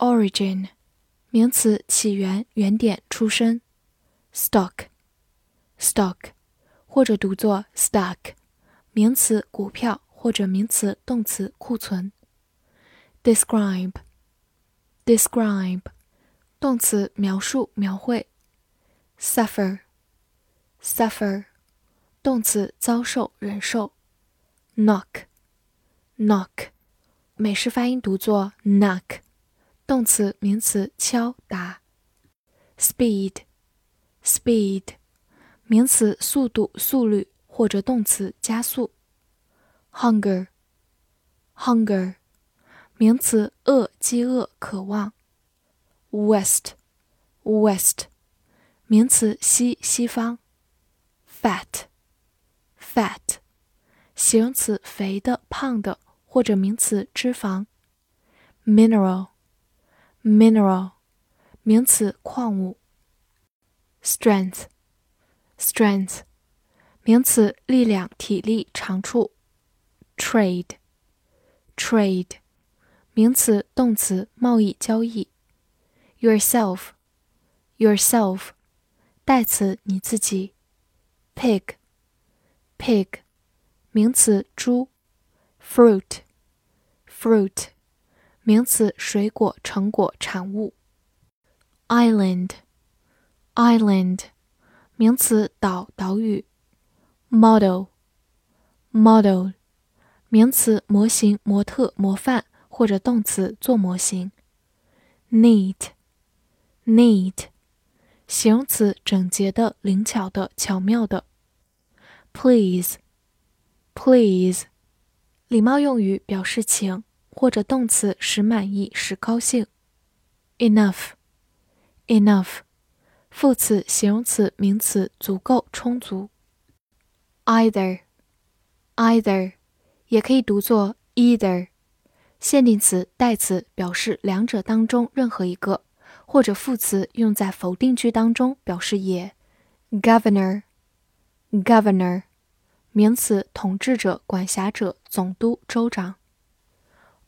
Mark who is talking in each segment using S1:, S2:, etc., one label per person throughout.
S1: Origin，origin，名词，起源、原点、出身。Stock，stock，或者读作 stock，名词，股票或者名词、动词，库存。Describe，describe，动词，描述、描绘。Suffer，suffer。动词遭受、忍受。knock，knock，美式发音读作 knock。 动词、名词敲打。speed，speed，名词速度、速率或者动词加速。hunger，hunger，名词饿、饥饿、渴望。west，west，名词西、西方。fat。fat，形容词，肥的、胖的，或者名词，脂肪。 mineral，mineral，名词，矿物。strength，strength，名词，力量、体力、长处。trade，trade，名词、动词，贸易、交易。yourself，yourself，代词，你自己。pig。pig，名词，猪。fruit，fruit， 名词，水果、成果、产物。island，island，名词，岛、岛屿。model，model，名词，模型、模特、模范或者动词，做模型。neat，neat，形容词，整洁的、灵巧的、巧妙的。Please, please，礼貌用语表示请。或者动词使满意、使高兴。Enough, enough，副词、形容词、名词足够、充足。Either, either，也可以读作 either，限定词、代词表示两者当中任何一个，或者副词用在否定句当中表示也。Governor, governor。名词，统治者、管辖者、总督、州长。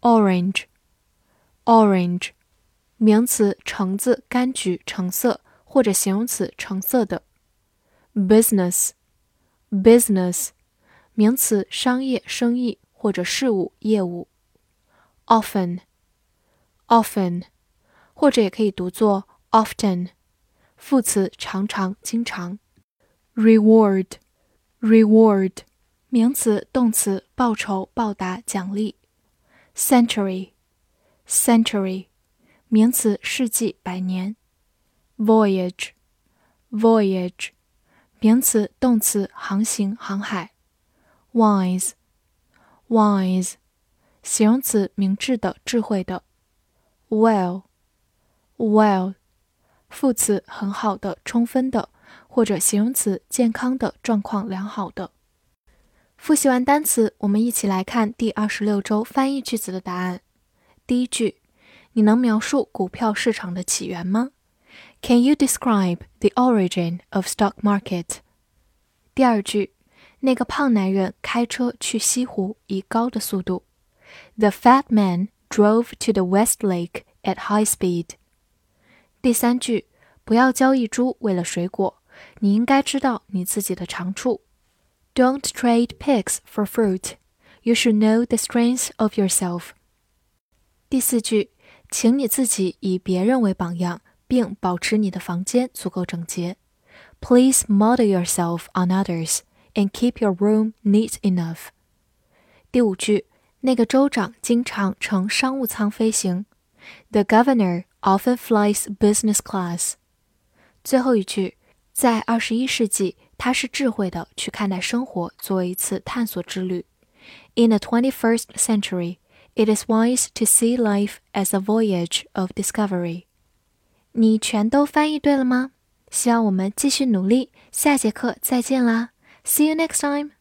S1: Orange，orange，名词，橙子、柑橘、橙色，或者形容词，橙色的。Business，business，名词，商业、生意或者事务、业务。Often，often，或者也可以读作 often，副词，常常、经常。Reward。Reward，名词、动词，报酬、报答、奖励。Century，century，名词，世纪、百年。Voyage，voyage，名词、动词，航行、航海。Wise，wise，形容词，明智的、智慧的。Well，well，副词，很好的、充分的。或者形容词健康的、状况良好的。复习完单词，我们一起来看第二十六周翻译句子的答案。第一句，你能描述股票市场的起源吗？Can you describe the origin of stock market？第二句，那个胖男人开车去西湖以高的速度。The fat man drove to the West Lake at high speed。第三句，不要交易猪为了水果。你应该知道你自己的长处。Don't trade pigs for fruit. You should know the strength of yourself. 第四句，请你自己以别人为榜样，并保持你的房间足够整洁。Please model yourself on others and keep your room neat enough. 第五句，那个州长经常乘商务舱飞行。The governor often flies business class. 最后一句。在二十一世纪， 他是智慧的去看待生活，作为一次探索之旅。In the twenty-first century, It is wise to see life as a voyage of discovery.
S2: 你全都翻译对了吗？希望我们继续努力，下节课再见啦！See you next time.